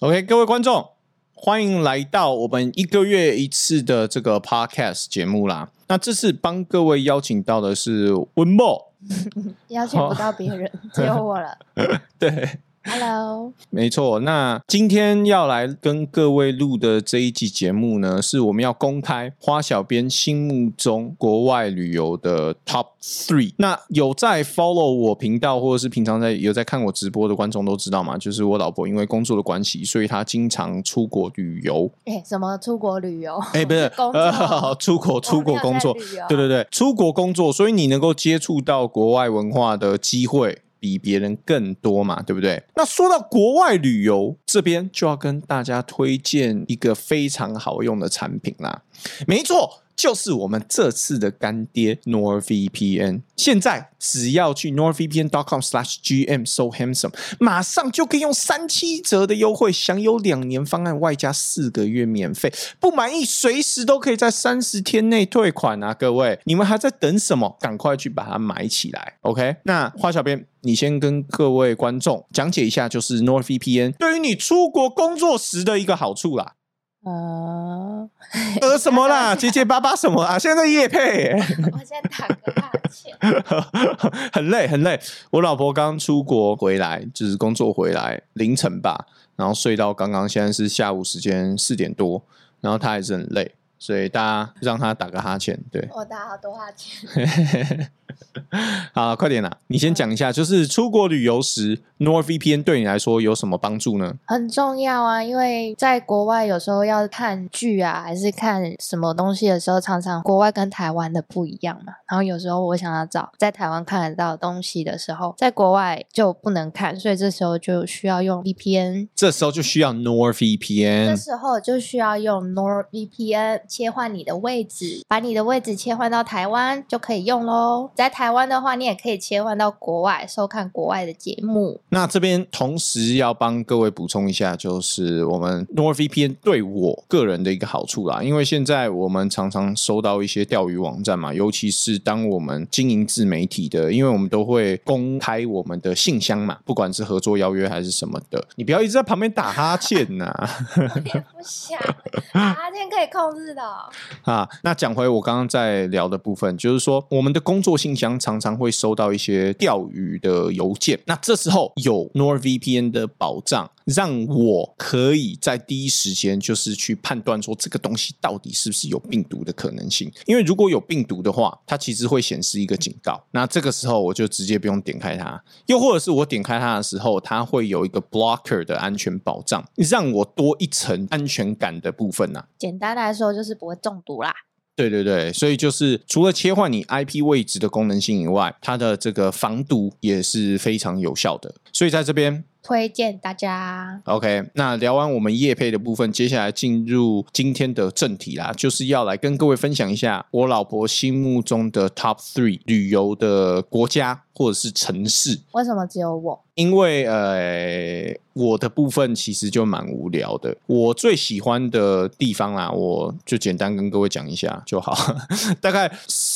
OK，各位观众，欢迎来到我们一个月一次的这个 Podcast 节目啦。那这次帮各位邀请到的是温墨，邀请不到别人，只有我了。对，Hello，没错。那今天要来跟各位录的这一集节目呢，是我们要公开花小编心目中国外旅游的 Top Three。那有在 follow 我频道或者是平常在有在看我直播的观众都知道嘛，就是我老婆因为工作的关系，所以她经常出国旅游。哎、什么出国旅游？哎、不是，工作 呃，出国出国工作对对对，出国工作，所以你能够接触到国外文化的机会比别人更多嘛，对不对？那说到国外旅游，这边就要跟大家推荐一个非常好用的产品啦，没错。就是我们这次的干爹 NordVPN，现在只要去 NordVPN.com/slash GM so handsome，马上就可以用三七折的优惠，享有两年方案外加四个月免费，不满意随时都可以在三十天内退款啊！各位，你们还在等什么？赶快去把它买起来，OK？那花小编，你先跟各位观众讲解一下，就是 NordVPN 对于你出国工作时的一个好处啦。呃，呃，什么啦？结结巴巴什么啊？现在夜配、我先打个哈欠。很累很累。我老婆刚出国回来，就是工作回来凌晨吧，然后睡到刚刚现在是下午时间四点多，然后她还是很累，所以大家让他打个哈欠。对，我打好多哈欠。好，快点啦！你先讲一下，就是出国旅游时，NordVPN 对你来说有什么帮助呢？很重要啊，因为在国外有时候要看剧啊，还是看什么东西的时候，常常国外跟台湾的不一样嘛。然后有时候我想要找在台湾看得到的东西的时候，在国外就不能看，所以这时候就需要用 VPN。这时候就需要 NordVPN。这时候就需要用 NordVPN 切换你的位置，把你的位置切换到台湾就可以用喽。在台湾的话，你也可以切换到国外收看国外的节目。那这边同时要帮各位补充一下，就是我们 NordVPN 对我个人的一个好处啦，因为现在我们常常收到一些钓鱼网站嘛，尤其是当我们经营自媒体的，因为我们都会公开我们的信箱嘛，不管是合作邀约还是什么的，你不要一直在旁边打哈欠呐、也不想，哈欠可以控制的啊，那讲回我刚刚在聊的部分，就是说我们的工作信箱常常会收到一些钓鱼的邮件，那这时候有 NordVPN 的保障，让我可以在第一时间就是去判断说这个东西到底是不是有病毒的可能性，因为如果有病毒的话，它其实会显示一个警告，那这个时候我就直接不用点开它，又或者是我点开它的时候，它会有一个 blocker 的安全保障，让我多一层安全感的部分呐、啊简单来说就是不会中毒啦。对对对，所以就是除了切换你 IP 位置的功能性以外，它的这个防毒也是非常有效的。所以在这边推荐大家。OK，那聊完我们业配的部分，接下来进入今天的正题啦，就是要来跟各位分享一下我老婆心目中的 Top Three 旅游的国家或者是城市。为什么只有我？因为呃，我的部分其实就蛮无聊的。我最喜欢的地方啦，我就简单跟各位讲一下就好，大概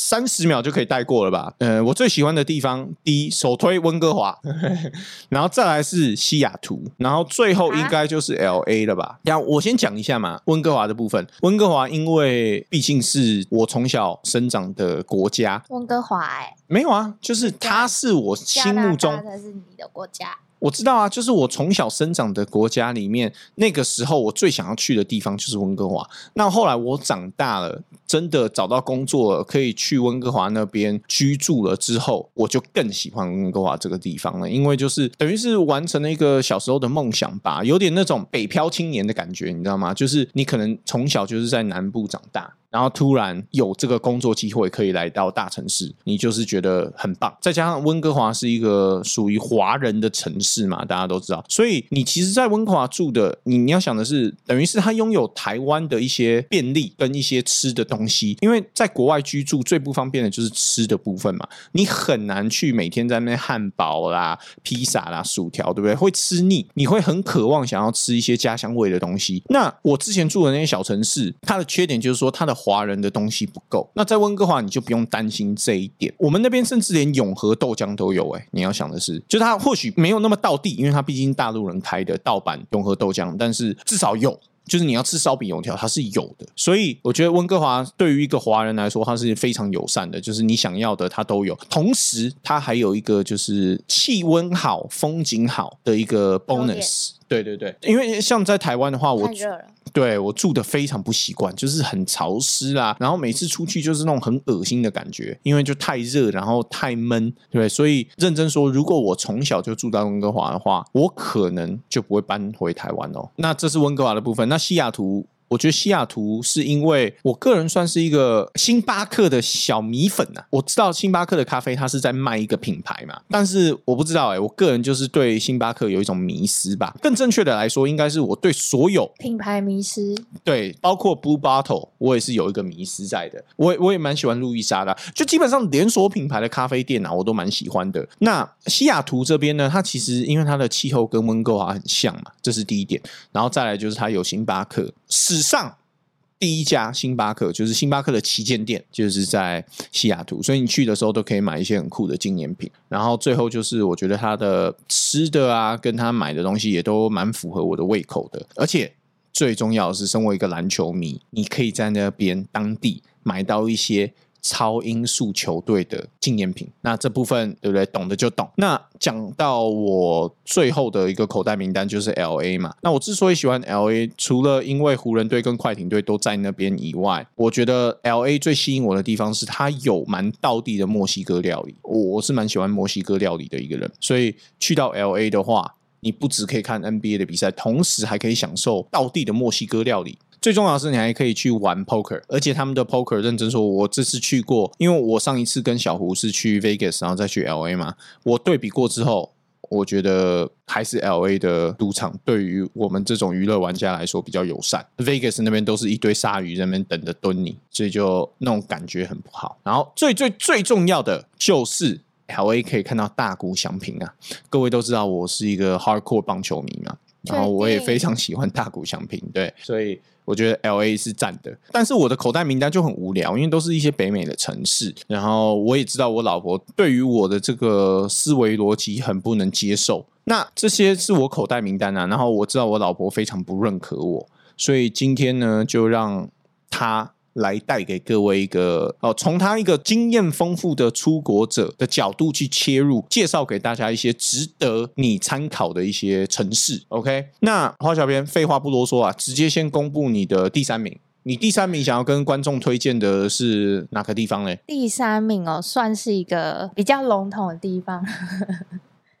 三十秒就可以带过了吧。呃，我最喜欢的地方，第一首推温哥华，然后再来是西雅图，然后最后应该就是 L A 了吧。那我先讲一下嘛，温哥华的部分。温哥华因为毕竟是我从小生长的国家，温哥华、欸，没有啊，就是它是我心目中大才是你的国家。我知道啊，就是我从小生长的国家里面，那个时候我最想要去的地方就是温哥华。那后来我长大了，真的找到工作了，可以去温哥华那边居住了之后，我就更喜欢温哥华这个地方了，因为就是等于是完成了一个小时候的梦想吧，有点那种北漂青年的感觉，你知道吗？就是你可能从小就是在南部长大。然后突然有这个工作机会可以来到大城市，你就是觉得很棒。再加上温哥华是一个属于华人的城市嘛，大家都知道，所以你其实，在温哥华住的，你你要想的是，等于是它拥有台湾的一些便利跟一些吃的东东西，因为在国外居住最不方便的就是吃的部分嘛，你很难去每天在那汉堡啦、披萨啦、薯条，对不对？会吃腻，你会很渴望想要吃一些家乡味的东西。那我之前住的那些小城市，它的缺点就是说它的华人的东西不够。那在温哥华你就不用担心这一点，我们那边甚至连永和豆浆都有。哎，你要想的是，就它或许没有那么到地，因为它毕竟大陆人开的盗版永和豆浆，但是至少有。就是你要吃烧饼油条，它是有的，所以我觉得温哥华对于一个华人来说，它是非常友善的，就是你想要的它都有。同时，它还有一个就是气温好、风景好的一个 bonus。对对对，因为像在台湾的话，我对我住的非常不习惯，就是很潮湿啊，然后每次出去就是那种很恶心的感觉，因为就太热，然后太闷，对，所以认真说，如果我从小就住在温哥华的话，我可能就不会搬回台湾哦。那这是温哥华的部分，那西雅图。我觉得西雅图是因为我个人算是一个星巴克的小米粉呐。我知道星巴克的咖啡它是在卖一个品牌嘛，但是我不知道哎，我个人就是对星巴克有一种迷失吧。更正确的来说，应该是我对所有品牌迷失。对，包括 Blue Bottle，我也是有一个迷失在的。我我也蛮喜欢路易莎的，就基本上连锁品牌的咖啡店啊，我都蛮喜欢的。那西雅图这边呢，它其实因为它的气候跟温哥华很像嘛，这是第一点。然后再来就是它有星巴克是。史上第一家星巴克就是星巴克的旗舰店，就是在西雅图，所以你去的时候都可以买一些很酷的纪念品。然后最后就是我觉得他的吃的啊，跟他买的东西也都蛮符合我的胃口的。而且最重要的是，身为一个篮球迷，你可以在那边当地买到一些。超音速球队的纪念品，那这部分对不对？懂的就懂。那讲到我最后的一个口袋名单就是 L A 嘛。那我之所以喜欢 L A，除了因为湖人队跟快艇队都在那边以外，我觉得 L A 最吸引我的地方是它有蛮道地的墨西哥料理。我我是蛮喜欢墨西哥料理的一个人，所以去到 L A 的话，你不只可以看 N B A 的比赛，同时还可以享受道地的墨西哥料理。最重要的是，你还可以去玩 poker，而且他们的 poker 认真说，我这次去过，因为我上一次跟小胡是去 Vegas，然后再去 L A 嘛，我对比过之后，我觉得还是 L A 的赌场对于我们这种娱乐玩家来说比较友善。Vegas 那边都是一堆鲨鱼在那边等着蹲你，所以就那种感觉很不好。然后最最最重要的就是 L A 可以看到大谷翔平啊，各位都知道我是一个 hardcore 棒球迷嘛，然后我也非常喜欢大谷翔平，对，所以。我觉得 L A 是赞的，但是我的口袋名单就很无聊，因为都是一些北美的城市。然后我也知道我老婆对于我的这个思维逻辑很不能接受。那这些是我口袋名单啊，然后我知道我老婆非常不认可我，所以今天呢，就让她。来带给各位一个哦，从他一个经验丰富的出国者的角度去切入，介绍给大家一些值得你参考的一些城市。OK，那花小编废话不多说啊，直接先公布你的第三名。你第三名想要跟观众推荐的是哪个地方呢？第三名哦，算是一个比较笼统的地方。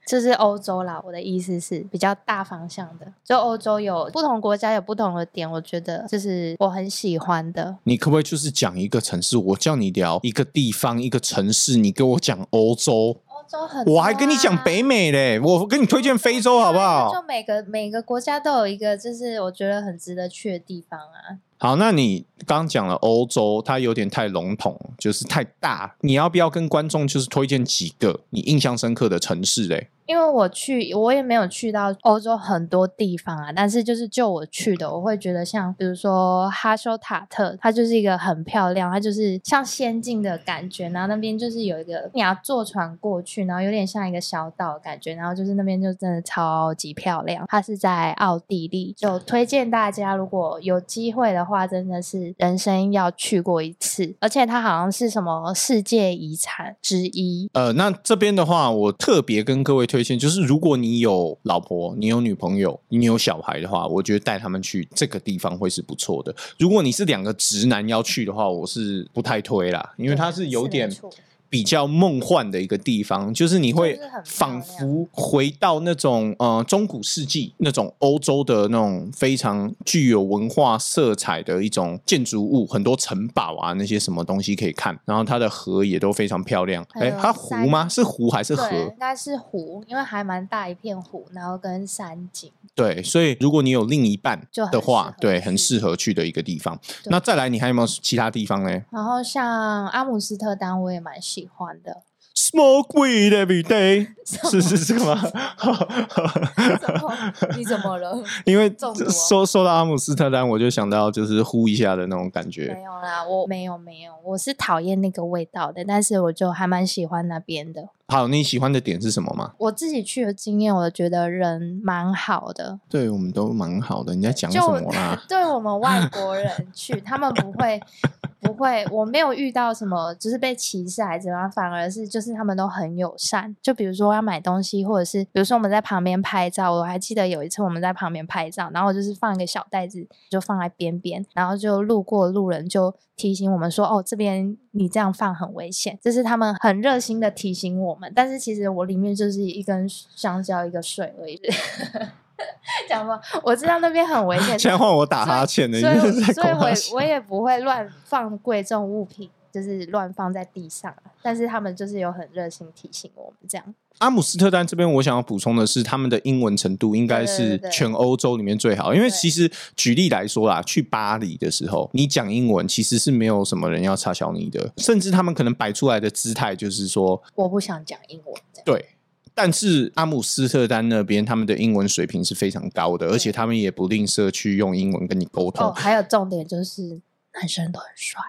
这是欧洲啦，我的意思是比较大方向的。就欧洲有不同国家有不同的点，我觉得这是我很喜欢的。你可不可以就是讲一个城市？我叫你聊一个地方、一个城市，你给我讲欧洲。欧洲很，我还跟你讲北美嘞，我跟你推荐非洲好不好？就每个每个国家都有一个，就是我觉得很值得去的地方啊。好，那你刚讲了欧洲，它有点太笼统，就是太大。你要不要跟观众就是推荐几个你印象深刻的城市嘞？因为我去，我也没有去到欧洲很多地方啊。但是就是就我去的，我会觉得像比如说哈修塔特，它就是一个很漂亮，它就是像仙境的感觉。然后那边就是有一个你要坐船过去，然后有点像一个小岛感觉。然后就是那边就真的超级漂亮。它是在奥地利，就推荐大家如果有机会的话，真的是人生要去过一次。而且它好像是什么世界遗产之一。呃，那这边的话，我特别跟各位推。推荐就是，如果你有老婆、你有女朋友、你有小孩的话，我觉得带他们去这个地方会是不错的。如果你是两个直男要去的话，我是不太推啦，因为它是有点比较梦幻的一个地方，就是你会仿佛回到那种呃中古世纪那种欧洲的那种非常具有文化色彩的一种建筑物，很多城堡啊那些什么东西可以看，然后它的河也都非常漂亮。哎，它湖吗？是湖还是，河应？该是湖，因为还蛮大一片湖，然后跟山景。对，所以如果你有另一半的话，对，很适合去的一个地方。那再来，你还有没有其他地方呢然后像阿姆斯特丹，我也蛮喜喜欢的。？Smoke weed every day，是是这个吗？你怎么了？因为说说到阿姆斯特丹，我就想到就是呼一下的那种感觉。没有啦，我没有没有，我是讨厌那个味道的，但是我就还蛮喜欢那边的。好，你喜欢的点是什么吗？我自己去的经验，我觉得人蛮好的。对我们都蛮好的，你在讲什么啦？对我们外国人去，他们不会不会，我没有遇到什么就是被歧视还是怎么样，反而是就是他们都很友善。就比如说要买东西，或者是比如说我们在旁边拍照，我还记得有一次我们在旁边拍照，然后我就是放一个小袋子，就放在边边，然后就路过路人就提醒我们说，哦，这边你这样放很危险，这是他们很热心的提醒我们。但是其实我里面就是一根香蕉一个水而已。讲吧，我知道那边很危险，现在换我打哈欠了，所以你是在所以我我也不会乱放贵重物品，就是乱放在地上啊。但是他们就是有很热心提醒我们这样。阿姆斯特丹这边，我想要补充的是，他们的英文程度应该是全欧洲里面最好。因为其实举例来说啦，去巴黎的时候，你讲英文其实是没有什么人要插小你的，甚至他们可能摆出来的姿态就是说，我不想讲英文。对。但是阿姆斯特丹那边，他们的英文水平是非常高的，而且他们也不吝啬去用英文跟你沟通。哦，还有重点就是男生都很帅。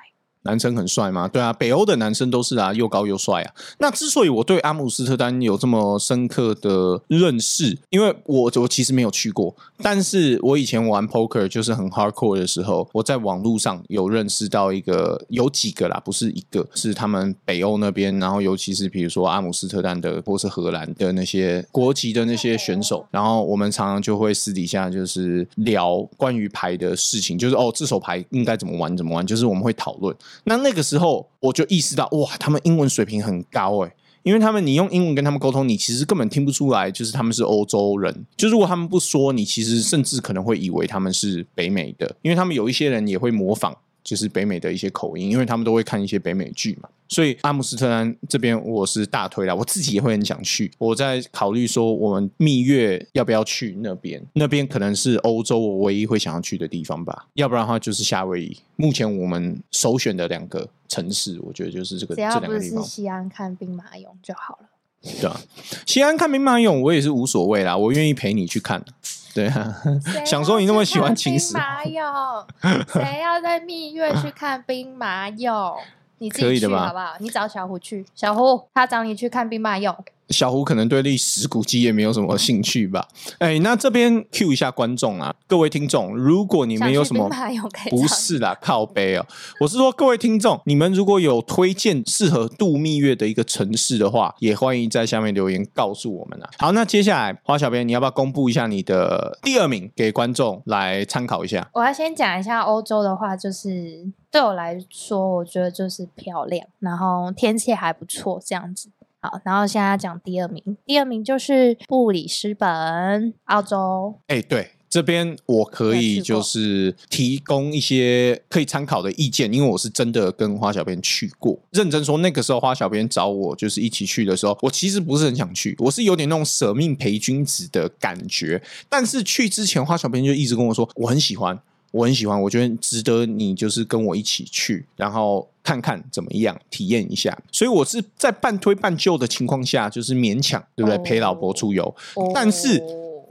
男生很帅吗？对啊，北欧的男生都是啊，又高又帅啊。那之所以我对阿姆斯特丹有这么深刻的认识，因为我我其实没有去过，但是我以前玩 poker 就是很 hardcore 的时候，我在网络上有认识到一个，有几个啦，不是一个，是他们北欧那边，然后尤其是比如说阿姆斯特丹的或是荷兰的那些国籍的那些选手，然后我们常常就会私底下就是聊关于牌的事情，就是哦这手牌应该怎么玩怎么玩，就是我们会讨论。那那个时候我就意识到，哇，他们英文水平很高诶、因为他们你用英文跟他们沟通，你其实根本听不出来，就是他们是欧洲人。就如果他们不说，你其实甚至可能会以为他们是北美的，因为他们有一些人也会模仿。就是北美的一些口音，因为他们都会看一些北美剧嘛，所以阿姆斯特丹这边我是大推啦，我自己也会很想去。我在考虑说，我们蜜月要不要去那边？那边可能是欧洲我唯一会想要去的地方吧，要不然的话就是夏威夷。目前我们首选的两个城市，我觉得就是这个这只要不是两个地方。西安看兵马俑就好了。对啊，西安看兵马俑我也是无所谓啦，我愿意陪你去看。对啊，想说你那么喜欢秦始兵马俑，谁要在蜜月去看兵马俑？你自己可以的吧去好不好？你找小虎去，小虎他找你去看兵马俑。小胡可能对历史古迹也没有什么兴趣吧。哎，那这边 Q 一下观众啊，各位听众，如果你们有什么 不是啦，靠背哦，我是说各位听众，你们如果有推荐适合度蜜月的一个城市的话，也欢迎在下面留言告诉我们啊。好，那接下来花小编，你要不要公布一下你的第二名给观众来参考一下？我要先讲一下欧洲的话，就是对我来说，我觉得就是漂亮，然后天气还不错，这样子。好，然后现在要讲第二名，第二名就是布里斯本，澳洲。哎，对。这边我可以就是提供一些可以参考的意见，因为我是真的跟花小编去过。认真说，那个时候花小编找我就是一起去的时候，我其实不是很想去，我是有点那种舍命陪君子的感觉。但是去之前，花小编就一直跟我说，我很喜欢，我很喜欢，我觉得值得你就是跟我一起去，然后看看怎么样，体验一下。所以我是在半推半就的情况下，就是勉强，对不对？哦陪老婆出游。哦但是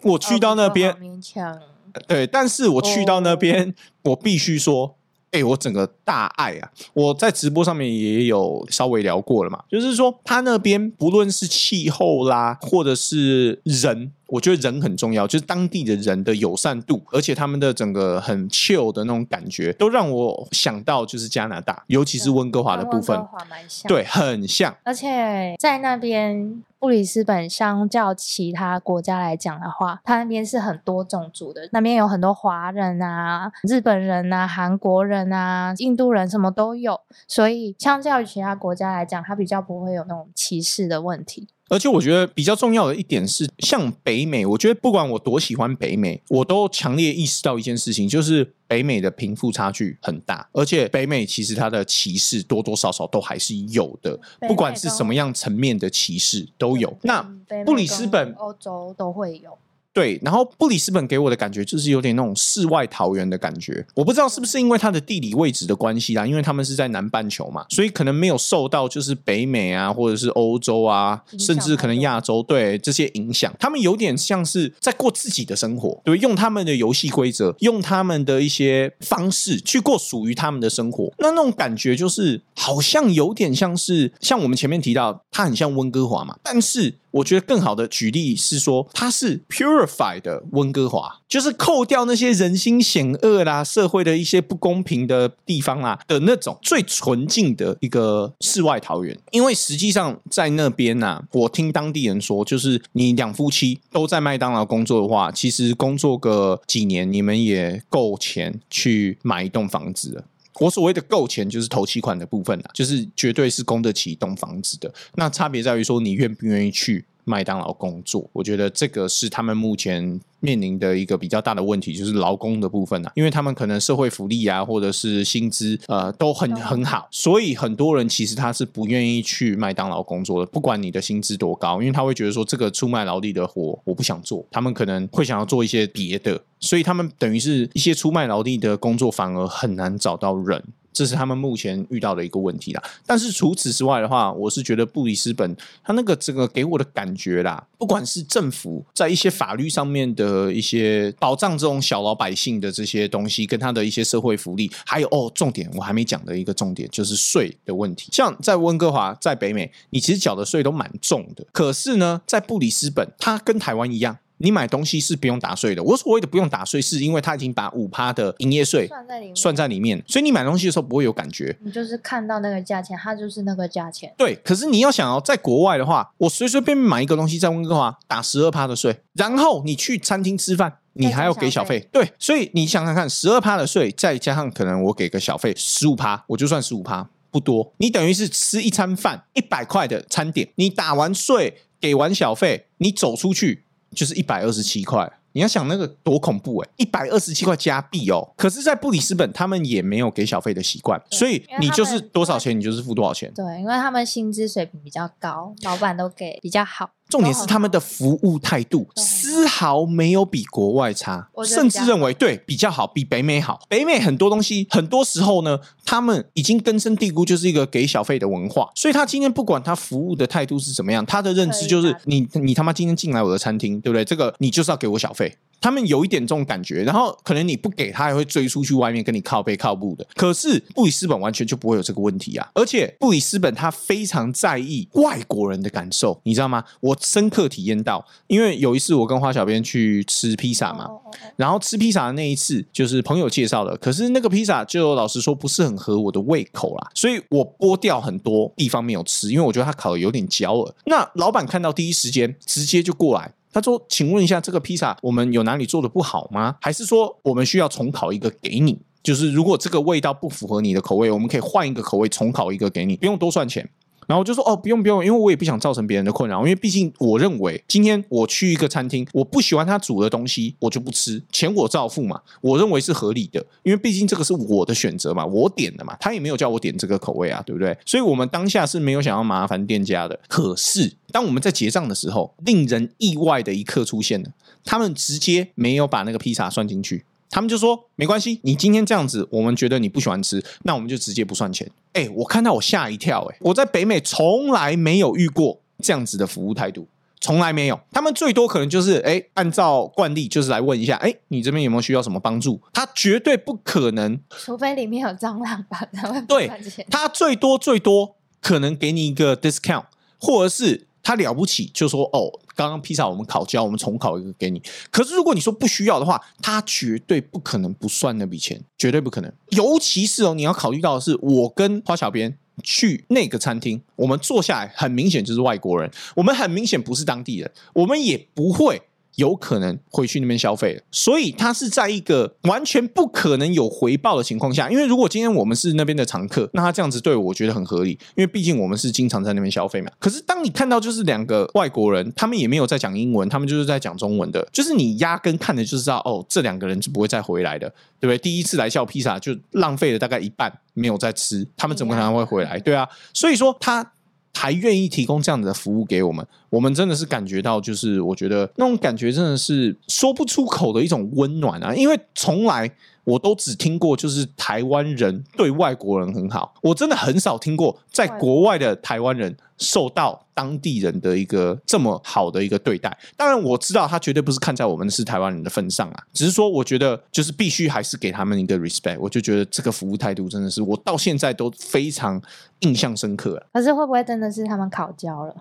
我去到那边哦勉强。对，但是我去到那哦边，我必须说，哎、我整个大爱啊！我在直播上面也有稍微聊过了嘛，就是说他那边不论是气候啦，或者是人，我觉得人很重要，就是当地的人的友善度，而且他们的整个很 chill 的那种感觉，都让我想到就是加拿大，尤其是温哥华的部分跟温，哥华蛮像。对，很像。而且在那边布里斯本相较其他国家来讲的话，它那边是很多种族的，那边有很多华人啊、日本人啊、韩国人啊、印度人什么都有，所以相较于其他国家来讲，它比较不会有那种歧视的问题。而且我觉得比较重要的一点是，像北美，我觉得不管我多喜欢北美，我都强烈意识到一件事情，就是北美的贫富差距很大，而且北美其实它的歧视多多少少都还是有的，不管是什么样层面的歧视都有。那布里斯本跟欧洲都会有。对，然后布里斯本给我的感觉就是有点那种世外桃源的感觉。我不知道是不是因为它的地理位置的关系啦，因为他们是在南半球嘛，所以可能没有受到就是北美啊，或者是欧洲啊，甚至可能亚洲对这些影响。他们有点像是在过自己的生活，对，用他们的游戏规则，用他们的一些方式去过属于他们的生活。那那种感觉就是好像有点像是像我们前面提到，它很像温哥华嘛，但是。我觉得更好的举例是说，它是 purify 的温哥华，就是扣掉那些人心险恶啦、社会的一些不公平的地方啦的那种最纯净的一个世外桃源。因为实际上在那边呐、我听当地人说，就是你两夫妻都在麦当劳工作的话，其实工作个几年，你们也够钱去买一栋房子了。我所谓的够钱，就是头期款的部分啦，就是绝对是供得起一栋房子的。那差别在于说，你愿不愿意去麦当劳工作？我觉得这个是他们目前面临的一个比较大的问题，就是劳工的部分啊，因为他们可能社会福利啊，或者是薪资呃都很很很好，所以很多人其实他是不愿意去麦当劳工作的，不管你的薪资多高，因为他会觉得说这个出卖劳力的活我不想做，他们可能会想要做一些别的，所以他们等于是一些出卖劳力的工作反而很难找到人。这是他们目前遇到的一个问题啦。但是除此之外的话，我是觉得布里斯本它那个整个给我的感觉啦，不管是政府在一些法律上面的一些保障这种小老百姓的这些东西，跟他的一些社会福利，还有哦，重点我还没讲的一个重点就是税的问题。像在温哥华，在北美，你其实缴的税都蛮重的，可是呢，在布里斯本，它跟台湾一样。你买东西是不用打税的。我所谓的不用打税，是因为它已经把五趴的营业税算在里面，算在里面，所以你买东西的时候不会有感觉。你就是看到那个价钱，它就是那个价钱。对，可是你要想哦，在国外的话，我随随便便买一个东西，在温哥华打十二趴的税，然后你去餐厅吃饭，你还要给小费。对，所以你想想看，十二趴的税，再加上可能我给个小费十五趴，我就算十五趴，不多。你等于是吃一餐饭一百块的餐点，你打完税，给完小费，你走出去就是一百二十七块。你要想那个多恐怖哎、一百二十七块加币哦。可是，在布里斯本，他们也没有给小费的习惯，所以你就是多少钱，你就是付多少钱。对，因为他们薪资水平比较高，老板都给比较好。重点是他们的服务态度丝毫没有比国外差，甚至认为对比较好，比北美好。北美很多东西，很多时候呢，他们已经根深蒂固，就是一个给小费的文化。所以他今天不管他服务的态度是怎么样，他的认知就是你你他妈今天进来我的餐厅，对不对？这个你就是要给我小费。他们有一点这种感觉，然后可能你不给他，还会追出去外面跟你靠背靠步的。可是布里斯本完全就不会有这个问题啊！而且布里斯本他非常在意外国人的感受，你知道吗？我深刻体验到，因为有一次我跟花小编去吃披萨嘛，然后吃披萨的那一次就是朋友介绍的，可是那个披萨就老实说不是很合我的胃口啦，所以我剥掉很多地方没有吃，因为我觉得它烤的有点焦了。那老板看到第一时间直接就过来。他说：“请问一下，这个披萨我们有哪里做的不好吗？还是说我们需要重烤一个给你？就是如果这个味道不符合你的口味，我们可以换一个口味重烤一个给你，不用多算钱。”然后我就说哦，不用不用，因为我也不想造成别人的困扰，因为毕竟我认为今天我去一个餐厅，我不喜欢他煮的东西，我就不吃，钱我照付嘛，我认为是合理的，因为毕竟这个是我的选择嘛，我点的嘛，他也没有叫我点这个口味啊，对不对？所以我们当下是没有想要麻烦店家的，可是当我们在结账的时候，令人意外的一刻出现了，他们直接没有把那个披萨算进去。他们就说没关系，你今天这样子，我们觉得你不喜欢吃，那我们就直接不算钱。哎、我看到我吓一跳、哎，我在北美从来没有遇过这样子的服务态度，从来没有。他们最多可能就是哎、按照惯例就是来问一下，哎、你这边有没有需要什么帮助？他绝对不可能，除非里面有蟑螂吧，才会。他最多最多可能给你一个 discount，或者是。他了不起就说哦，刚刚披萨我们烤焦，我们重烤一个给你。可是如果你说不需要的话，他绝对不可能不算那笔钱，绝对不可能。尤其是哦，你要考虑到的是，我跟花小编去那个餐厅，我们坐下来，很明显就是外国人，我们很明显不是当地人，我们也不会。有可能回去那边消费，所以他是在一个完全不可能有回报的情况下。因为如果今天我们是那边的常客，那他这样子对我，觉得很合理。因为毕竟我们是经常在那边消费嘛。可是当你看到就是两个外国人，他们也没有在讲英文，他们就是在讲中文的，就是你压根看的就是知道，哦，这两个人是不会再回来的，对不对？第一次来笑披萨就浪费了大概一半没有再吃，他们怎么可能会回来？对啊，所以说他。还愿意提供这样子的服务给我们，我们真的是感觉到，就是我觉得那种感觉真的是说不出口的一种温暖啊！因为从来。我都只听过，就是台湾人对外国人很好。我真的很少听过，在国外的台湾人受到当地人的一个这么好的一个对待。当然，我知道他绝对不是看在我们是台湾人的份上啊，只是说，我觉得就是必须还是给他们一个 respect。我就觉得这个服务态度真的是我到现在都非常印象深刻。可是会不会真的是他们烤焦了？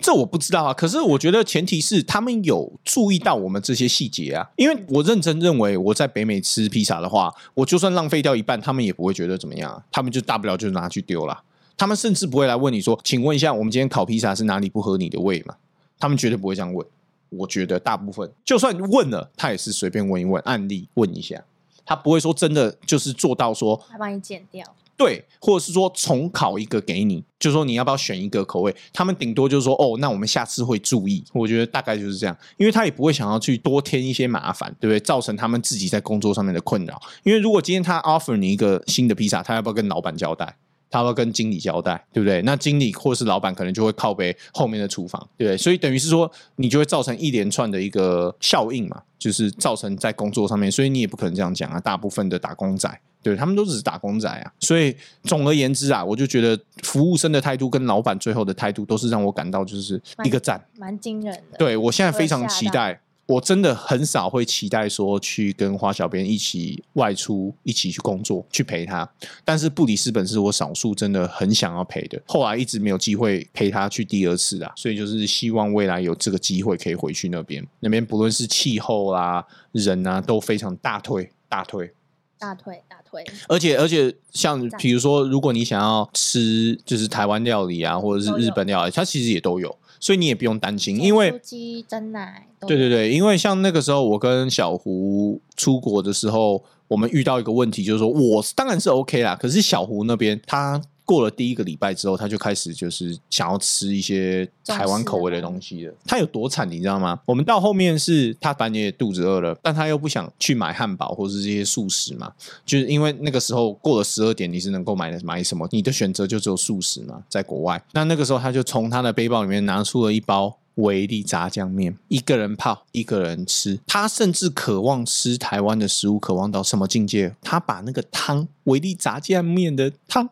这我不知道啊，可是我觉得前提是他们有注意到我们这些细节啊。因为我认真认为，我在北美吃披萨的话，我就算浪费掉一半，他们也不会觉得怎么样，他们就大不了就拿去丢了。他们甚至不会来问你说：“请问一下，我们今天烤披萨是哪里不合你的胃嘛？”他们绝对不会这样问。我觉得大部分就算问了，他也是随便问一问，案例问一下，他不会说真的就是做到说他帮你剪掉。对，或者是说重考一个给你，就说你要不要选一个口味？他们顶多就是说，哦，那我们下次会注意。我觉得大概就是这样，因为他也不会想要去多添一些麻烦，对不对？造成他们自己在工作上面的困扰。因为如果今天他 offer 你一个新的披萨，他要不要跟老板交代？他要不要跟经理交代？对不对？那经理或是老板可能就会靠背后面的厨房，对不对？所以等于是说，你就会造成一连串的一个效应嘛，就是造成在工作上面，所以你也不可能这样讲啊。大部分的打工仔。对他们都只是打工仔啊，所以总而言之啊，我就觉得服务生的态度跟老板最后的态度都是让我感到就是一个赞，蛮惊人的。对我现在非常期待，我真的很少会期待说去跟花小编一起外出，一起去工作，去陪他。但是布里斯本是我少数真的很想要陪的，后来一直没有机会陪他去第二次啊，所以就是希望未来有这个机会可以回去那边，那边不论是气候啦、人啊都非常大推大推。大腿，大腿。而且，而且，像比如说，如果你想要吃就是台湾料理啊，或者是日本料理，它其实也都有，所以你也不用担心。因为鸡蒸奶，对对对，因为像那个时候我跟小胡出国的时候，我们遇到一个问题，就是说我当然是 OK 啦，可是小胡那边他。过了第一个礼拜之后，他就开始就是想要吃一些台湾口味的东西了。他有多惨，你知道吗？我们到后面是他反正也肚子饿了，但他又不想去买汉堡或是这些素食嘛，就是因为那个时候过了十二点，你是能够买的买什么？你的选择就只有素食嘛，在国外。那那个时候他就从他的背包里面拿出了一包维力炸酱面，一个人泡，一个人吃。他甚至渴望吃台湾的食物，渴望到什么境界？他把那个汤维力炸酱面的汤。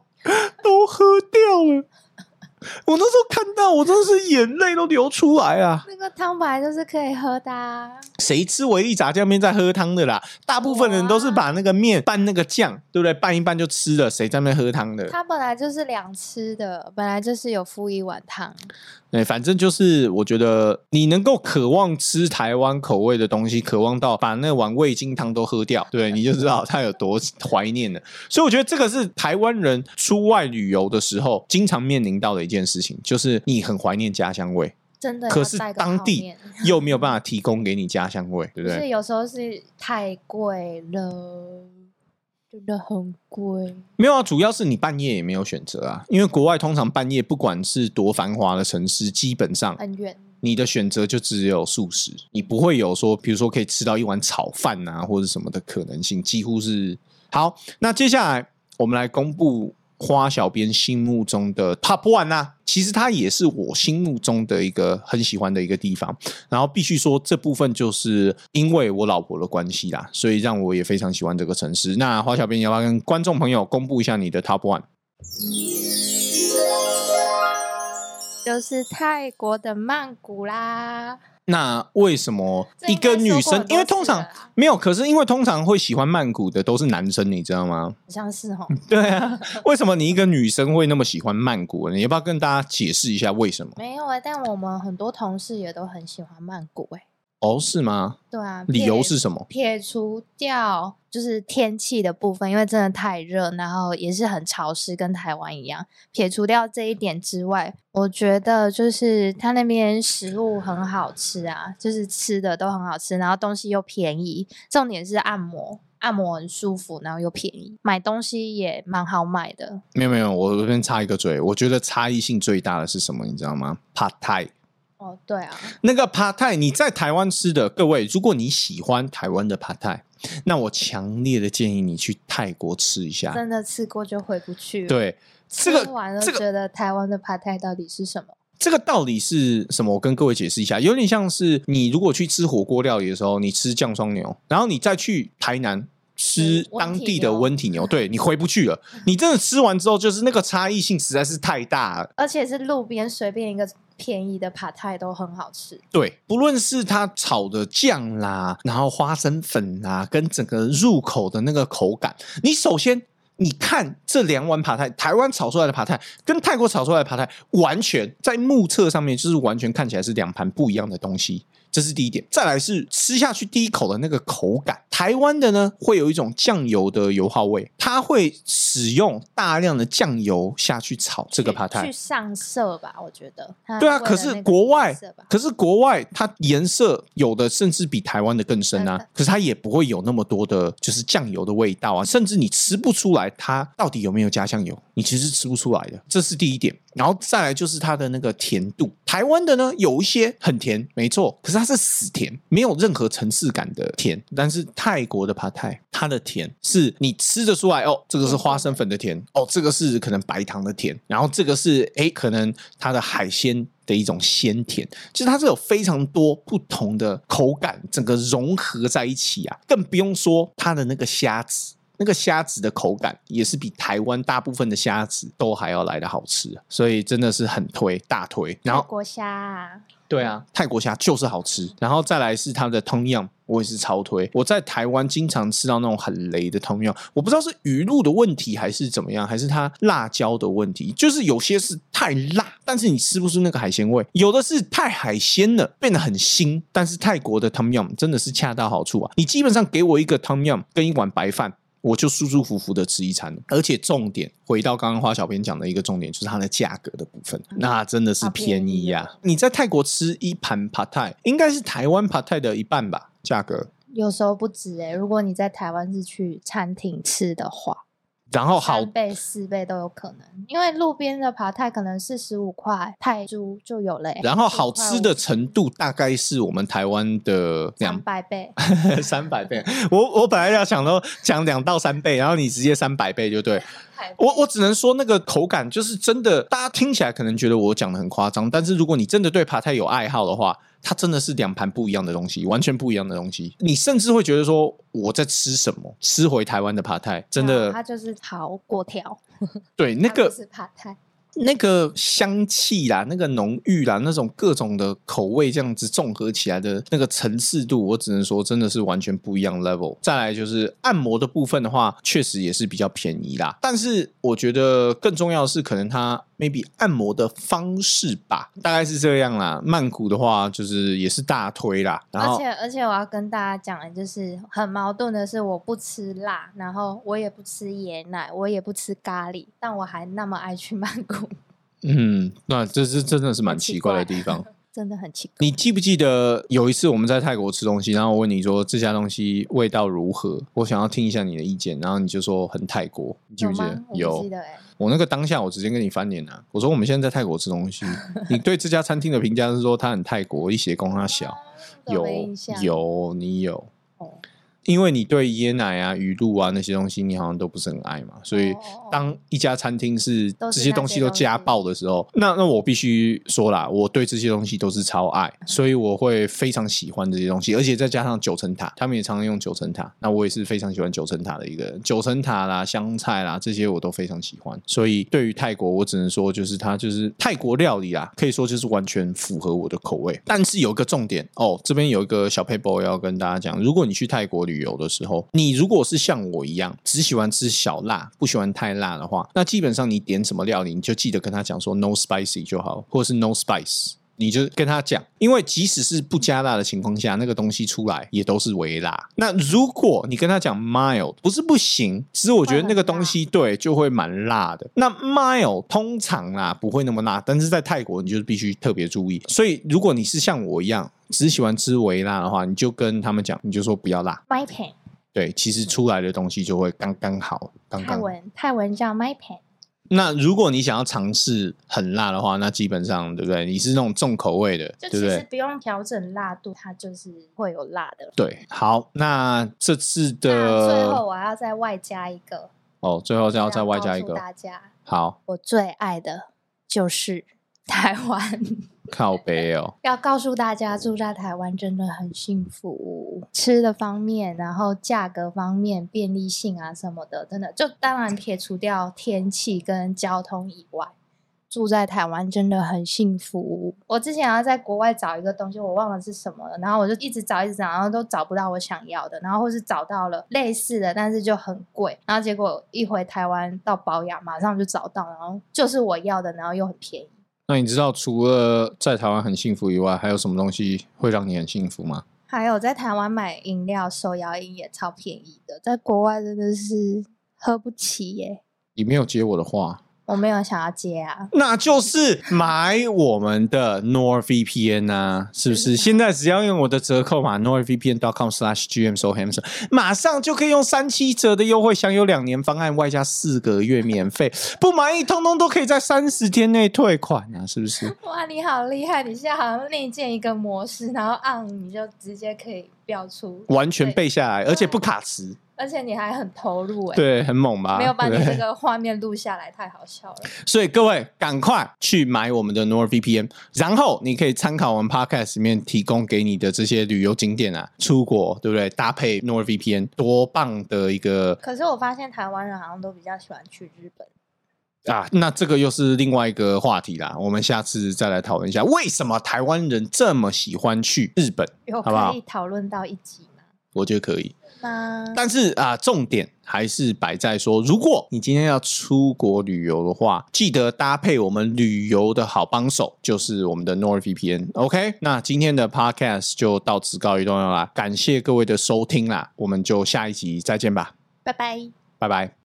都喝掉了，我那时候看到，我真的是眼泪都流出来啊！那个汤本来就是可以喝的，啊谁吃维力炸酱面在喝汤的啦？大部分人都是把那个面拌那个酱，对不对？拌一拌就吃了，谁在那喝汤的？它本来就是两吃的，本来就是有附一碗汤。对，反正就是我觉得你能够渴望吃台湾口味的东西，渴望到把那碗味精汤都喝掉，对，你就知道他有多怀念了。所以我觉得这个是台湾人出外旅游的时候经常面临到的一件事情，就是你很怀念家乡味，真的。可是当地又没有办法提供给你家乡味，对不对？是有时候是太贵了。真的很贵，没有啊，主要是你半夜也没有选择啊，因为国外通常半夜不管是多繁华的城市，基本上很远，你的选择就只有素食，你不会有说，比如说可以吃到一碗炒饭啊或者什么的可能性，几乎是好。那接下来我们来公布。花小编心目中的 Top One 啊，其实它也是我心目中的一个很喜欢的一个地方。然后必须说，这部分就是因为我老婆的关系啦，所以让我也非常喜欢这个城市。那花小编要不要跟观众朋友公布一下你的 Top One？就是泰国的曼谷啦。那为什么一个女生因为通常没有，可是因为通常会喜欢曼谷的都是男生，你知道吗？好像是哦。对啊，为什么你一个女生会那么喜欢曼谷？你要不要跟大家解释一下为什么？没有啊、但我们很多同事也都很喜欢曼谷哎、哦，是吗？对啊，理由是什么？撇除掉就是天气的部分，因为真的太热，然后也是很潮湿，跟台湾一样。撇除掉这一点之外，我觉得就是他那边食物很好吃啊，就是吃的都很好吃，然后东西又便宜，重点是按摩。按摩很舒服，然后又便宜，买东西也蛮好买的。没有没有，我这边插一个嘴，我觉得差异性最大的是什么？你知道吗 a i 哦，对啊，那个 p a t a i 你在台湾吃的，各位，如果你喜欢台湾的 p a t a i 那我强烈的建议你去泰国吃一下。真的吃过就回不去了。，对，这个吃完了这个觉得台湾的 p a 泰到底是什么？这个道理是什么？我跟各位解释一下，有点像是你如果去吃火锅料理的时候，你吃酱双牛，然后你再去台南。吃当地的牛温体牛，对你回不去了。你真的吃完之后，就是那个差异性实在是太大了。而且是路边随便一个便宜的 p a 泰都很好吃。对，不论是它炒的酱啦，然后花生粉啦，跟整个入口的那个口感，你首先你看这两碗扒菜，台湾炒出来的扒菜跟泰国炒出来的扒菜，完全在目测上面就是完全看起来是两盘不一样的东西。这是第一点，再来是吃下去第一口的那个口感。台湾的呢，会有一种酱油的油耗味，它会使用大量的酱油下去炒这个扒泰去。上色吧，我觉得。它对啊，可是国外可是国外它颜色有的甚至比台湾的更深啊，可是它也不会有那么多的，就是酱油的味道啊，甚至你吃不出来它到底有没有加酱油，你其实吃不出来的，这是第一点。然后再来就是它的那个甜度，台湾的呢有一些很甜，没错，可是它是死甜，没有任何层次感的甜。但是泰国的帕泰，它的甜是你吃得出来哦，这个是花生粉的甜，哦，这个是可能白糖的甜，然后这个是诶，可能它的海鲜的一种鲜甜，其实它是有非常多不同的口感，整个融合在一起啊，更不用说它的那个虾子。那个虾子的口感也是比台湾大部分的虾子都还要来的好吃，啊所以真的是很推大推。然后泰国虾啊，对啊，泰国虾就是好吃，然后再来是它的通样，我也是超推。我在台湾经常吃到那种很雷的通样，我不知道是鱼露的问题还是怎么样，还是它辣椒的问题，就是有些是太辣，但是你吃不出那个海鲜味；有的是太海鲜了，变得很腥。但是泰国的 tom 真的是恰到好处啊！你基本上给我一个 tom yum 跟一碗白饭。我就舒舒服服的吃一餐，而且重点回到刚刚花小编讲的一个重点，就是它的价格的部分，那真的是便便宜宜呀、哦你在泰国吃一盘 p a t a i 应该是台湾 p a t a i 的一半吧，价格。有时候不止哎、如果你在台湾是去餐厅吃的话，然后好三倍、四倍都有可能，因为路边的扒泰可能四十五块泰铢就有了、欸，然后好吃的程度大概是我们台湾的两两百倍，三百倍。我我本来要想到讲两到三倍，然后你直接三百倍就对。我我只能说那个口感就是真的，大家听起来可能觉得我讲的很夸张，但是如果你真的对扒泰有爱好的话，它真的是两盘不一样的东西，完全不一样的东西。你甚至会觉得说我在吃什么？吃回台湾的扒泰，真的它就是炒粿条，对那个是扒泰，那个香气啦，那个浓郁啦，那种各种的口味这样子综合起来的那个层次度，我只能说真的是完全不一样 level。再来就是按摩的部分的话，确实也是比较便宜啦，但是我觉得更重要的是，可能它 maybe 按摩的方式吧，大概是这样啦。曼谷的话，就是也是大推啦，然而后且而且我要跟大家讲的就是很矛盾的是，我不吃辣，然后我也不吃椰奶，我也不吃咖喱，但我还那么爱去曼谷，嗯，那这是真的是蛮奇奇怪的地方。真的很奇怪。你记不记得有一次我们在泰国吃东西，然后我问你说这家东西味道如何？我想要听一下你的意见，然后你就说很泰国，你记不记得有？？我不有记，得哎、我那个当下我直接跟你翻脸了、我说我们现在在泰国吃东西，你对这家餐厅的评价是说它很泰国，一斜攻它小，都有有你有。哦，因为你对椰奶啊、鱼露啊那些东西，你好像都不是很爱嘛，所以哦当一家餐厅是这些东西都加爆的时候，那那我必须说啦，我对这些东西都是超爱，所以我会非常喜欢这些东西，而且再加上九层塔，他们也常常用九层塔，那我也是非常喜欢九层塔的一个人，九层塔啦、香菜啦这些我都非常喜欢，所以对于泰国，我只能说就是它就是泰国料理啦，可以说就是完全符合我的口味。但是有一个重点哦，这边有一个小 paper 要跟大家讲，如果你去泰国旅游的时候，你如果是像我一样只喜欢吃小辣，不喜欢太辣的话，那基本上你点什么料理，你就记得跟他讲说 no spicy 就好，或者是 no spice。你就跟他讲，因为即使是不加辣的情况下，那个东西出来也都是微辣。那如果你跟他讲 mild，不是不行，只是我觉得那个东西对就会蛮辣的。那 mild 通常啦不会那么辣，但是在泰国你就是必须特别注意。所以如果你是像我一样只喜欢吃微辣的话，你就跟他们讲，你就说不要辣。My pan，对，其实出来的东西就会刚刚好，刚刚好。泰文泰文叫 My pan。那如果你想要尝试很辣的话，那基本上对不对？你是那种重口味的，就对不对？其实不用调整辣度，它就是会有辣的。对，好，那这次的最后我还要再外加一个，哦，最后再要再外加一个，大家好，我最爱的就是台湾。靠背哦，要告诉大家，住在台湾真的很幸福，吃的方面，然后价格方面、便利性啊什么的，真的就当然撇除掉天气跟交通以外，住在台湾真的很幸福。我之前要在国外找一个东西，我忘了是什么了，然后我就一直找，一直找，然后都找不到我想要的，然后或是找到了类似的，但是就很贵，然后结果一回台湾到保养，马上就找到，然后就是我要的，然后又很便宜。那你知道除了在台湾很幸福以外，还有什么东西会让你很幸福吗？还有在台湾买饮料，手摇饮也超便宜的，在国外真的是喝不起耶。你没有接我的话，我没有想要接啊，那就是买我们的 NordVPN 啊，是不是？现在只要用我的折扣码 NordVPN.com/GM so handsome，马上就可以用三七折的优惠，享有两年方案，外加四个月免费，不满意通通都可以在三十天内退款啊，是不是？哇，你好厉害！你现在好像内建一个模式，然后按你就直接可以标出，完全背下来，而且不卡词，而且你还很投入哎，对，很猛吧？没有把你这个画面录下来，太好笑了。所以各位赶快去买我们的 NordVPN，然后你可以参考我们 Podcast 里面提供给你的这些旅游景点啊，出国对不对？搭配 NordVPN，多棒的一个可是我发现台湾人好像都比较喜欢去日本，啊！那这个又是另外一个话题啦，我们下次再来讨论一下，为什么台湾人这么喜欢去日本？有好不好可以讨论到一集吗？我觉得可以。那但是啊，重点还是摆在说，如果你今天要出国旅游的话，记得搭配我们旅游的好帮手，就是我们的 NordVPN。OK，那今天的 Podcast 就到此告一段落啦，感谢各位的收听啦，我们就下一集再见吧，拜拜。拜拜。